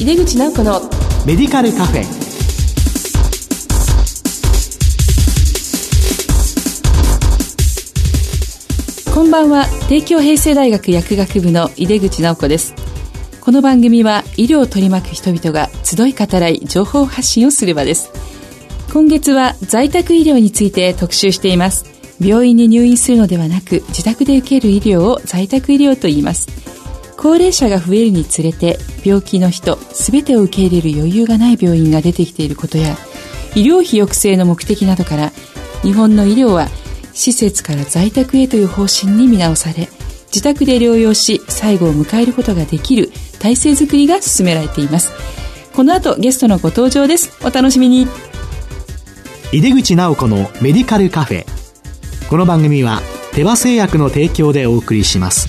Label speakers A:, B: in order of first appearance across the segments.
A: 井出口直子の
B: メディカルカフェ。
A: こんばんは。帝京平成大学薬学部の井出口直子です。この番組は医療を取り巻く人々が集い語らい情報発信をする場です。今月は在宅医療について特集しています。病院に入院するのではなく自宅で受ける医療を在宅医療と言います。高齢者が増えるにつれて病気の人全てを受け入れる余裕がない病院が出てきていることや医療費抑制の目的などから日本の医療は施設から在宅へという方針に見直され自宅で療養し最後を迎えることができる体制づくりが進められています。この後ゲストのご登場です。お楽しみに。
B: 井出口直子のメディカルカフェ。この番組は手羽製薬の提供でお送りします。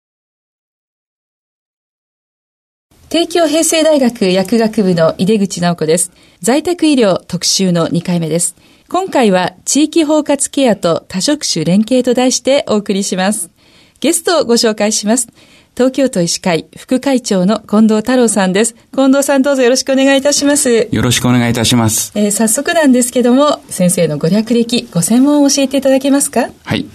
A: 帝京平成大学薬学部の井出口直子です。在宅医療特集の2回目です。今回は地域包括ケアと多職種連携と題してお送りします。ゲストをご紹介します。東京都医師会副会長の近藤太郎さんです。近藤さんどうぞよろしくお願いいたします。
C: よろしくお願いいたします。
A: えー、早速なんですけども、先生のご略歴、ご専門を教えていただけますか？
C: はい。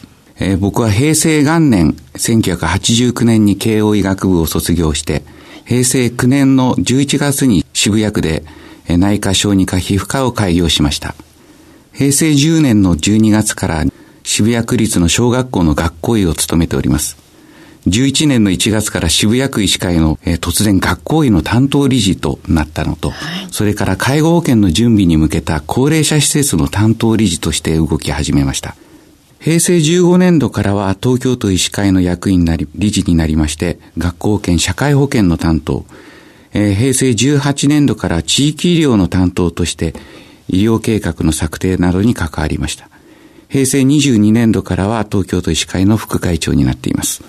C: えー、僕は平成元年、1989年に慶応医学部を卒業して、平成9年の11月に渋谷区で内科小児科皮膚科を開業しました。平成10年の12月から渋谷区立の小学校の学校医を務めております。11年の1月から渋谷区医師会の、えー、突然学校医の担当理事となったのと、はい、それから介護保険の準備に向けた高齢者施設の担当理事として動き始めました。平成15年度からは東京都医師会の役員なり、理事になりまして、学校保険、社会保険の担当、えー、平成18年度から地域医療の担当として、医療計画の策定などに関わりました。平成22年度からは東京都医師会の副会長になっています。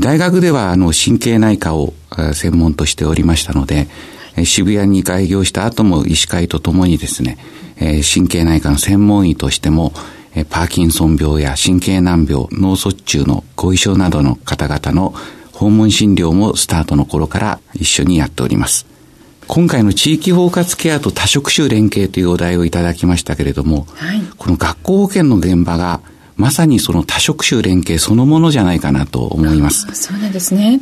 C: 大学ではあの神経内科を専門としておりましたので、渋谷に開業した後も医師会とともにですね、神経内科の専門医としてもパーキンソン病や神経難病、脳卒中の後遺症などの方々の訪問診療もスタートの頃から一緒にやっております。今回の地域包括ケアと多職種連携というお題をいただきましたけれども、はい、この学校保険の現場がまさにその多職種連携そのものじゃないかなと思います。
A: そうなんですね。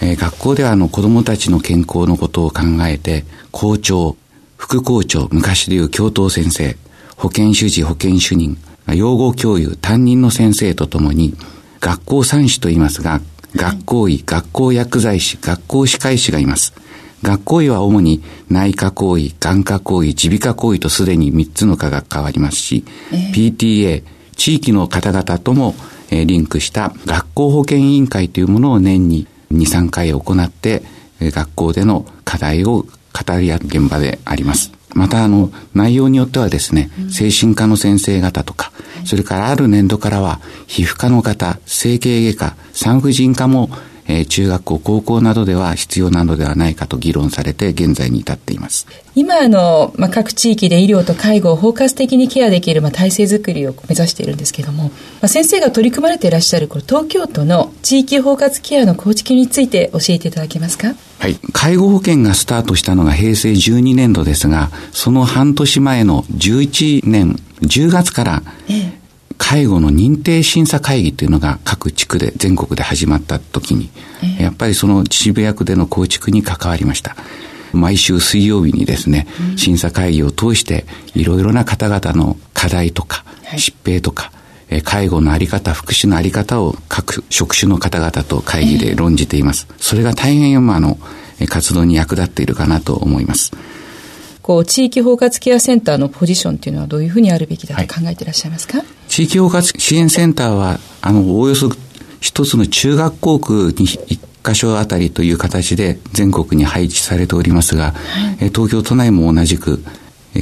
C: えー、学校ではあの子供たちの健康のことを考えて、校長、副校長、昔でいう教頭先生、保健主事、保健主任、養護教諭、担任の先生とともに、学校三種と言いますが、学校医、学校薬剤師、学校歯科医師がいます。学校医は主に内科行為、眼科行為、耳鼻科行為とすでに3つの科が変わりますし、えー、PTA、地域の方々とも、えー、リンクした学校保健委員会というものを年に2、3回行って、えー、学校での課題を語り合う現場であります。また、あの、内容によってはですね、精神科の先生方とか、それからある年度からは、皮膚科の方、整形外科、産婦人科も、えー、中学校、高校などでは必要なのではないかと議論されて、現在に至っています。
A: 今、あの、まあ、各地域で医療と介護を包括的にケアできる、まあ、体制づくりを目指しているんですけれども、まあ、先生が取り組まれていらっしゃる、この東京都の地域包括ケアの構築について教えていただけますか？
C: はい。介護保険がスタートしたのが平成12年度ですが、その半年前の11年10月から、ええ介護の認定審査会議というのが各地区で全国で始まった時に、えー、やっぱりその渋谷区での構築に関わりました。毎週水曜日にですね、うん、審査会議を通していろいろな方々の課題とか、はい、疾病とか、介護のあり方、福祉のあり方を各職種の方々と会議で論じています。えー、それが大変今の活動に役立っているかなと思います。
A: こう、地域包括ケアセンターのポジションというのはどういうふうにあるべきだと考えていらっしゃいますか、はい、
C: 地域包括支援センターは、あの、おおよそ一つの中学校区に箇所あたりという形で全国に配置されておりますが、はい、東京都内も同じく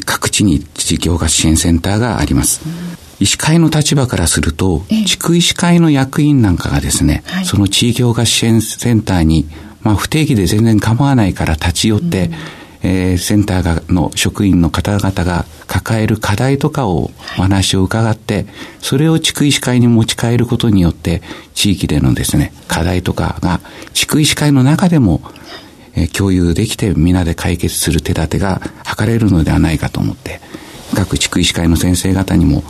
C: 各地に地域包括支援センターがあります。うん医師会の立場からすると、地区医師会の役員なんかがですね、はい、その地域包括支援センターに、まあ、不定期で全然構わないから立ち寄って、うん、えー、センターがの職員の方々が抱える課題とかをお話を伺って、それを地区医師会に持ち帰ることによって、地域でのですね、課題とかが地区医師会の中でも、えー、共有できて皆で解決する手立てが図れるのではないかと思って、各地区医師会の先生方にも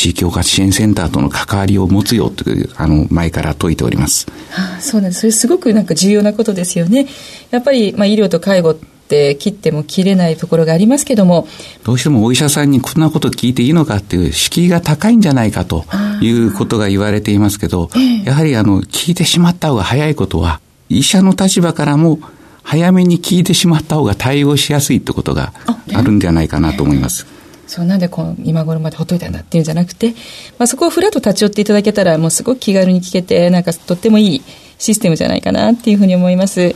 C: 地域包括支援センターとの関わりを持つよという、あの、前から説いております。
A: はあ、そうなんです。それすごくなんか重要なことですよね。やっぱり、まあ、医療と介護って切っても切れないところがありますけども。
C: どうしてもお医者さんにこんなこと聞いていいのかっていう敷居が高いんじゃないかということが言われていますけど、やはりあの、聞いてしまった方が早いことは、医者の立場からも早めに聞いてしまった方が対応しやすいってことがあるんではないかなと思います。
A: そうなんでこの今頃までほっといたんだっていうんじゃなくて、まあ、そこをふらっと立ち寄っていただけたらもうすごく気軽に聞けてなんかとってもいいシステムじゃないかなっていうふうに思います。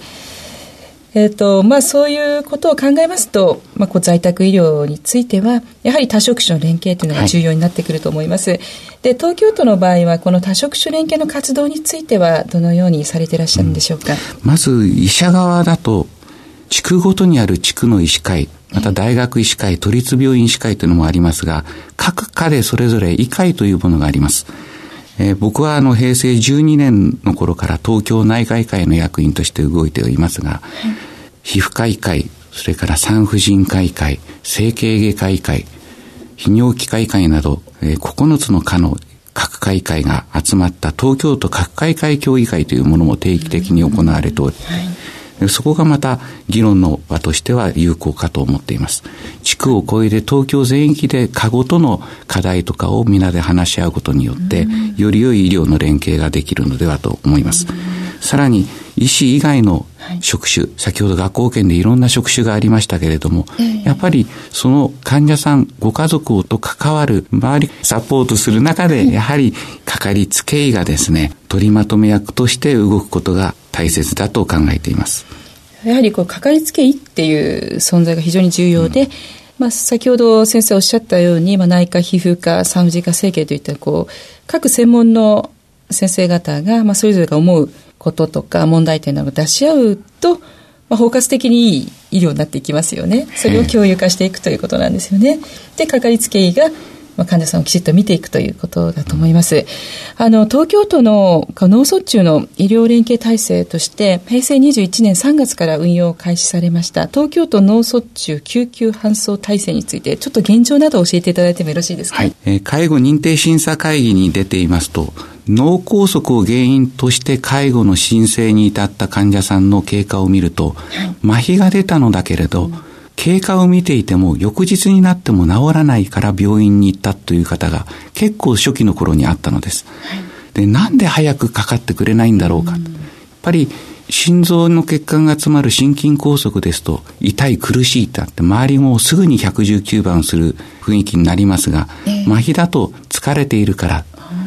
A: えーとまあ、そういうことを考えますと、まあ、こう在宅医療についてはやはり多職種の連携というのが重要になってくると思います、はい、で東京都の場合はこの多職種連携の活動についてはどのようにされていらっしゃるんでしょうか、うん、
C: まず医者側だと地区ごとにある地区の医師会また大学医師会、都立病院医師会というのもありますが、各科でそれぞれ医会というものがあります。えー、僕はあの平成12年の頃から東京内科医会の役員として動いておりますが、皮膚科医会、それから産婦人科医会、整形外科医会、泌尿器科医会など、えー、9つの科の各会会が集まった東京都各会会協議会というものも定期的に行われており、はいそこがまた議論の場としては有効かと思っています。地区を越えて東京全域で過ごとの課題とかを皆で話し合うことによって、より良い医療の連携ができるのではと思います。さらに、医師以外の職種、先ほど学校圏でいろんな職種がありましたけれども、やっぱりその患者さん、ご家族と関わる、周りサポートする中で、やはりかかりつけ医がですね、取りまとめ役として動くことが大切だと考えています。
A: やはりこうかかりつけ医っていう存在が非常に重要で、うん、まあ、先ほど先生おっしゃったように、まあ、内科皮膚科産婦人科整形といったこう各専門の先生方が、まあ、それぞれが思うこととか問題点などを出し合うと、まあ、包括的にいい医療になっていきますよね。それを共有化していくということなんですよね。で、かかりつけ医がまあ、患者さんをきちっと見ていくということだと思います。あの、東京都の脳卒中の医療連携体制として、平成21年3月から運用を開始されました、東京都脳卒中救急搬送体制について、ちょっと現状などを教えていただいてもよろしいですか？はい。
C: えー、介護認定審査会議に出ていますと、脳梗塞を原因として介護の申請に至った患者さんの経過を見ると、はい、麻痺が出たのだけれど、うん経過を見ていても翌日になっても治らないから病院に行ったという方が結構初期の頃にあったのです。はい、で、なんで早くかかってくれないんだろうか。うん、やっぱり心臓の血管が詰まる心筋梗塞ですと痛い苦しいってあって周りもすぐに119番する雰囲気になりますが、えー、麻痺だと疲れているから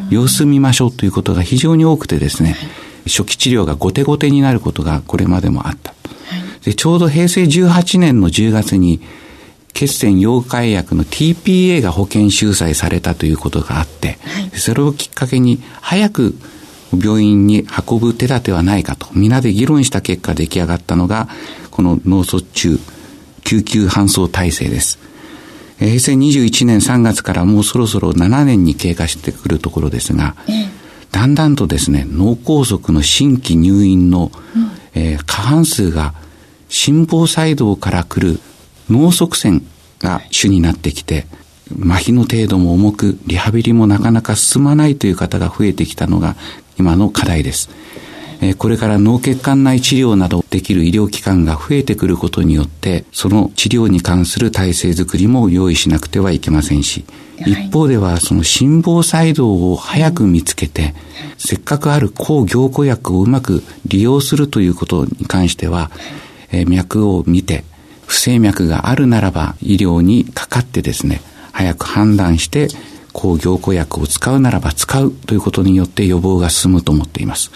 C: 様子見ましょうということが非常に多くてですね、初期治療が後手後手になることがこれまでもあった。で、ちょうど平成18年の10月に、血栓溶解薬の TPA が保険収載されたということがあって、はい、それをきっかけに早く病院に運ぶ手立てはないかと、皆で議論した結果出来上がったのが、この脳卒中救急搬送体制です。平成21年3月からもうそろそろ7年に経過してくるところですが、だんだんとですね、脳梗塞の新規入院の、うん、えー、過半数が心房細動から来る脳側線が主になってきて、麻痺の程度も重く、リハビリもなかなか進まないという方が増えてきたのが今の課題です。これから脳血管内治療などできる医療機関が増えてくることによって、その治療に関する体制づくりも用意しなくてはいけませんし、一方ではその心房細動を早く見つけて、せっかくある抗凝固薬をうまく利用するということに関しては、えー、脈を見て、不整脈があるならば医療にかかってですね、早く判断して抗凝固薬を使うならば使うということによって予防が進むと思っています。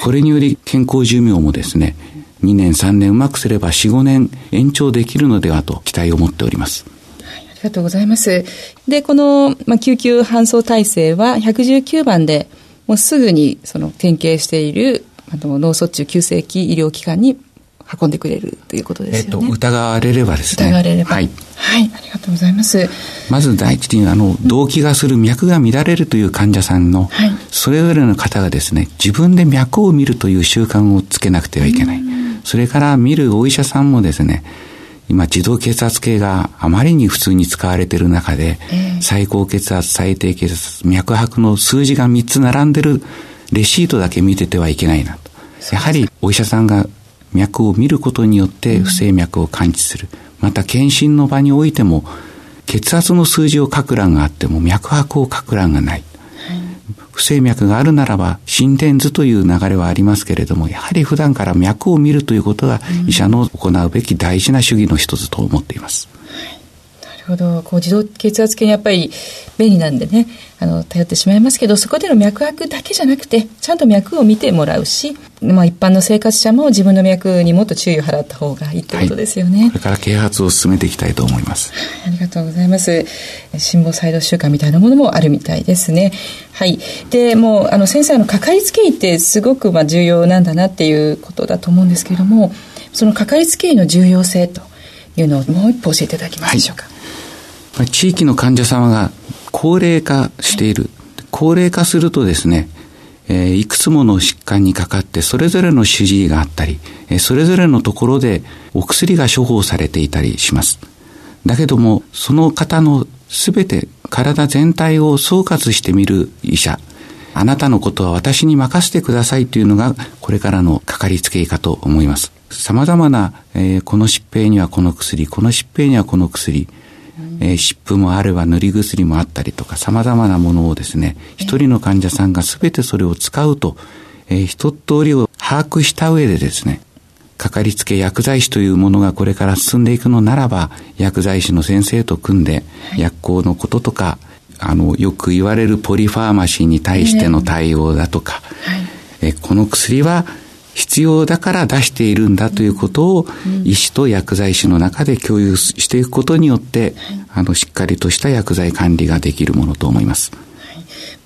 C: これにより健康寿命もですね、2年3年うまくすれば4、5年延長できるのではと期待を持っております。
A: ありがとうございます。で、この、まあ、救急搬送体制は119番でもうすぐにその典型しているあの脳卒中急性期医療機関に運んでくれるということですよね。えっと、
C: 疑われればです
A: ね。疑われれば。はい。はい、ありがとうございます。
C: まず第一に、あの、動悸がする脈が乱れるという患者さんの、はい、それぞれの方がですね、自分で脈を見るという習慣をつけなくてはいけない。それから見るお医者さんもですね、今、自動血圧計があまりに普通に使われている中で、えー、最高血圧、最低血圧、脈拍の数字が3つ並んでるレシートだけ見ててはいけないなと。やはりお医者さんが脈を見ることによって不整脈を感知する。また検診の場においても血圧の数字を書く欄があっても脈拍を書く欄がない。不整脈があるならば心電図という流れはありますけれども、やはり普段から脈を見るということが医者の行うべき大事な主義の一つと思っています。
A: るほど。こう自動血圧計やっぱり便利なんでね、あの、頼ってしまいますけど、そこでの脈拍だけじゃなくて、ちゃんと脈を見てもらうし、まあ一般の生活者も自分の脈にもっと注意を払った方がいいってことですよね。はい、
C: これから啓発を進めていきたいと思います。
A: ありがとうございます。心房細動習慣みたいなものもあるみたいですね。はい。で、もう、あの、先生、あの、かかりつけ医ってすごく、まあ、重要なんだなっていうことだと思うんですけれども、そのかかりつけ医の重要性というのをもう一歩教えていただけますでしょうか？はい
C: 地域の患者様が高齢化している。高齢化するとですね、えー、いくつもの疾患にかかってそれぞれの主治医があったり、えー、それぞれのところでお薬が処方されていたりします。だけども、その方のすべて体全体を総括してみる医者、あなたのことは私に任せてくださいというのがこれからのかかりつけ医かと思います。様々な、えー、この疾病にはこの薬、この疾病にはこの薬、えー、湿布もあれば塗り薬もあったりとか様々なものをですね、一人の患者さんが全てそれを使うと、えー、一通りを把握した上でですね、かかりつけ薬剤師というものがこれから進んでいくのならば、薬剤師の先生と組んで、薬効のこととか、あの、よく言われるポリファーマシーに対しての対応だとか、えこの薬は必要だから出しているんだということを、医師と薬剤師の中で共有していくことによって、あの、しっかりとした薬剤管理ができるものと思います。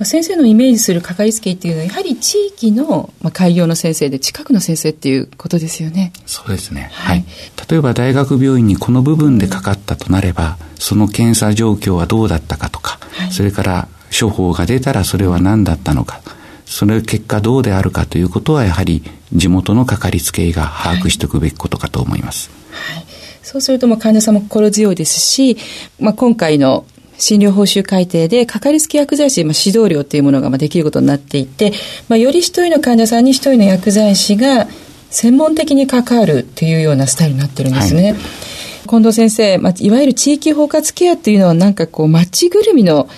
A: 先生のイメージするかかりつけ医っていうのはやはり地域の、まあ、開業の先生で近くの先生っていうことですよね。
C: そうですね。はい。例えば大学病院にこの部分でかかったとなれば、その検査状況はどうだったかとか、はい、それから処方が出たらそれは何だったのか、その結果どうであるかということはやはり地元のかかりつけ医が把握しておくべきことかと思います。
A: はい、そうするとも患者さんも心強いですし、まあ、今回の診療報酬改定で、かかりつけ薬剤師、まあ、指導料というものがまあできることになっていて、まあ、より一人の患者さんに一人の薬剤師が専門的に関わるというようなスタイルになってるんですね。はい、近藤先生、まあ、いわゆる地域包括ケアっていうのはなんかこう街ぐるみの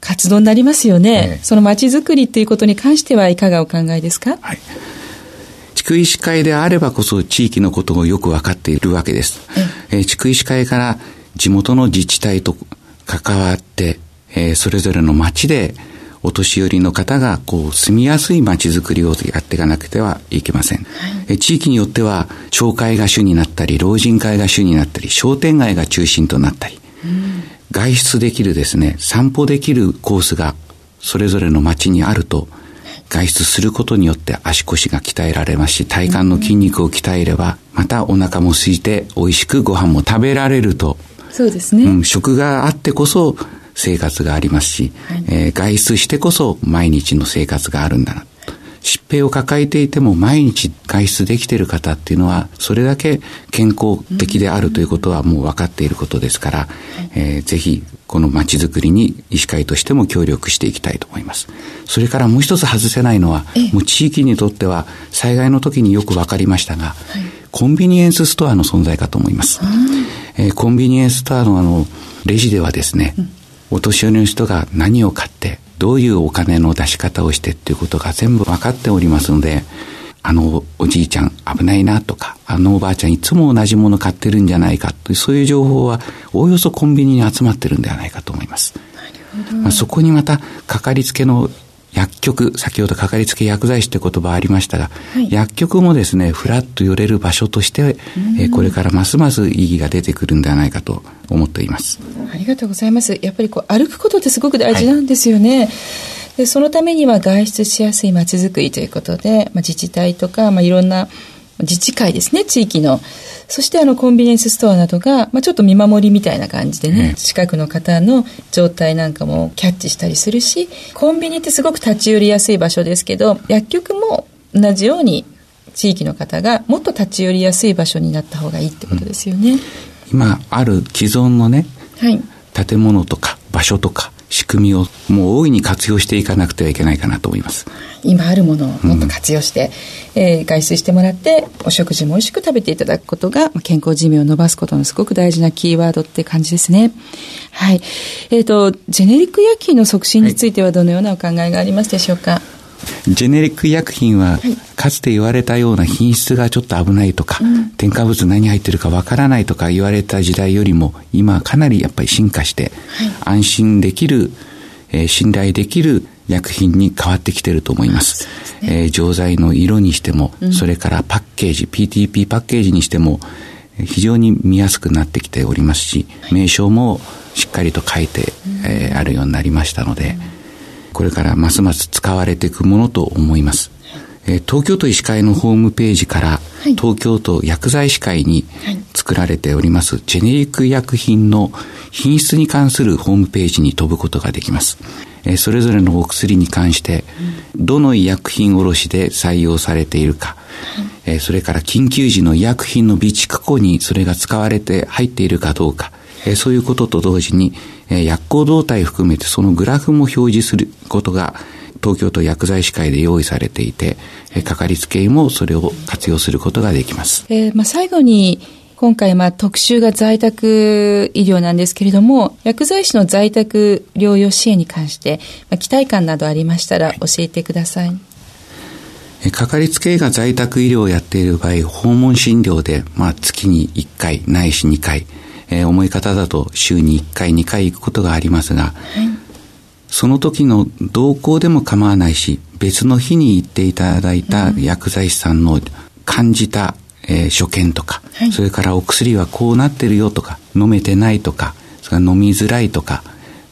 A: 活動になりますよね。その街づくりっていうことに関してはいかがお考えですか？はい。
C: 地区医師会であればこそ地域のことをよく分かっているわけです。えー、地区医師会から地元の自治体と関わって、えー、それぞれの町でお年寄りの方がこう住みやすい街づくりをやっていかなくてはいけません、はい、地域によっては町会が主になったり老人会が主になったり商店街が中心となったり、うん、外出できるですね散歩できるコースがそれぞれの町にあると外出することによって足腰が鍛えられますし、体幹の筋肉を鍛えれば、またお腹も空いて美味しくご飯も食べられると。
A: そうですね。う
C: ん、食があってこそ生活がありますし、はい、えー、外出してこそ毎日の生活があるんだな。疾病を抱えていても毎日外出できている方っていうのはそれだけ健康的であるということはもう分かっていることですから、えー、ぜひこの街づくりに医師会としても協力していきたいと思います。それからもう一つ外せないのは、もう地域にとっては災害の時によく分かりましたが、はい、コンビニエンスストアの存在かと思います。えー、コンビニエンスストアのあの、レジではですね、うん、お年寄りの人が何を買って、どういうお金の出し方をしてっていうことが全部分かっておりますので、あのおじいちゃん危ないなとか、あのおばあちゃんいつも同じもの買ってるんじゃないかという、そういう情報はおおよそコンビニに集まってるんではないかと思います。まあ、そこにまたかかりつけの薬局、先ほどかかりつけ薬剤師という言葉ありましたが、はい、薬局もですね、ふらっと寄れる場所として、えー、これからますます意義が出てくるんではないかと思っています。
A: ありがとうございます。やっぱりこう歩くことってすごく大事なんですよね。はいでそのためには外出しやすいまちづくりということで、まあ、自治体とか、まあ、いろんな自治会ですね、地域の。そしてあのコンビニエンスストアなどが、まあ、ちょっと見守りみたいな感じでね、近くの方の状態なんかもキャッチしたりするし、コンビニってすごく立ち寄りやすい場所ですけど、薬局も同じように地域の方がもっと立ち寄りやすい場所になった方がいいってことですよね。うん、
C: 今ある既存のね、はい、建物とか場所とか仕組みをもう大いに活用していかなくてはいけないかなと思います。
A: 今あるものをもっと活用して、うん、えー、外出してもらって、お食事も美味しく食べていただくことが、健康寿命を伸ばすことのすごく大事なキーワードって感じですね。はい。えっ、ー、と、ジェネリック薬品の促進についてはどのようなお考えがありますでしょうか、はい
C: ジェネリック医薬品は、かつて言われたような品質がちょっと危ないとか、うん、添加物何入ってるかわからないとか言われた時代よりも、今かなりやっぱり進化して、はい、安心できる、えー、信頼できる薬品に変わってきてると思います。すね、えー、錠剤の色にしても、うん、それからパッケージ、PTP パッケージにしても、非常に見やすくなってきておりますし、名称もしっかりと書いて、えー、あるようになりましたので、これからますます使われていくものと思います。えー、東京都医師会のホームページから、はい、東京都薬剤師会に作られております、ジェネリック医薬品の品質に関するホームページに飛ぶことができます。えー、それぞれのお薬に関して、どの医薬品卸で採用されているか、えー、それから緊急時の医薬品の備蓄庫にそれが使われて入っているかどうか、えー、そういうことと同時に、えー、薬効動態含めてそのグラフも表示することが東京都薬剤師会で用意されていて、えー、かかりつけ医もそれを活用することができます。
A: えー、まあ、最後に今回、まあ、特集が在宅医療なんですけれども、薬剤師の在宅療養支援に関して、まあ、期待感などありましたら教えてください。
C: かかりつけ医が在宅医療をやっている場合、訪問診療で、まあ、月に1回、ないし2回、えー、重い方だと週に1回2回行くことがありますが、はい、その時の同行でも構わないし別の日に行っていただいた薬剤師さんの感じた、えー、所見とか、はい、それからお薬はこうなってるよとか飲めてないとかそれから飲みづらいとか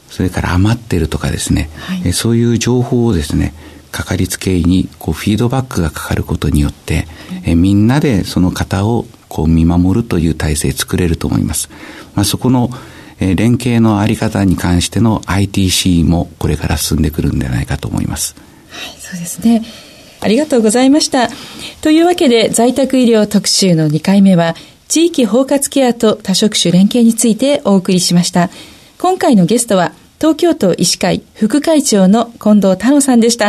C: それから余ってるとかですね、はい、えー、そういう情報をですねかかりつけ医にこうフィードバックがかかることによって、えみんなでその方をこう見守るという体制作れると思います。まあ、そこの、えー、連携のあり方に関しての ITC もこれから進んでくるんではないかと思います。
A: はい、そうですね。ありがとうございました。というわけで在宅医療特集の2回目は地域包括ケアと多職種連携についてお送りしました。今回のゲストは東京都医師会副会長の近藤太郎さんでした、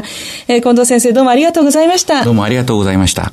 A: えー、近藤先生どうもありがとうございました。
C: どうもありがとうございました。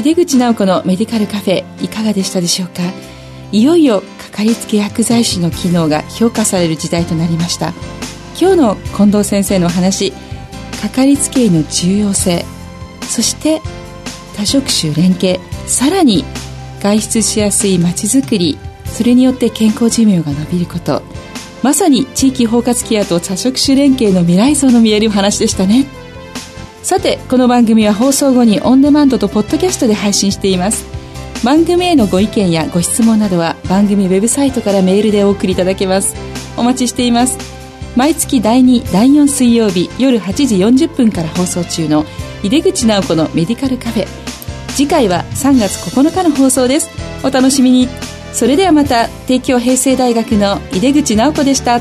A: 井出口直子のメディカルカフェいかがでしたでしょうか？いよいよかかりつけ薬剤師の機能が評価される時代となりました。今日の近藤先生のお話かかりつけ医の重要性そして多職種連携さらに外出しやすいまちづくりそれによって健康寿命が伸びること。まさに地域包括ケアと多職種連携の未来像の見えるお話でしたね。さてこの番組は放送後にオンデマンドとポッドキャストで配信しています。番組へのご意見やご質問などは番組ウェブサイトからメールでお送りいただけます。お待ちしています。毎月第2第4水曜日夜8時40分から放送中の井出口直子のメディカルカフェ。次回は3月9日の放送です。お楽しみに。それではまた帝京平成大学の井出口直子でした。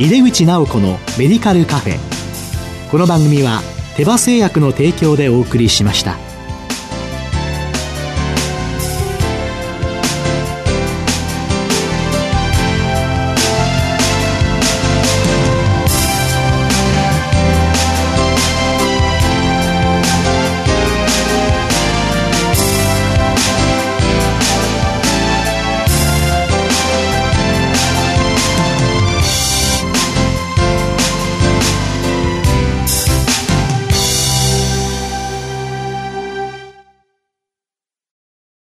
B: 井出口直子のメディカルカフェこの番組は手羽製薬の提供でお送りしました。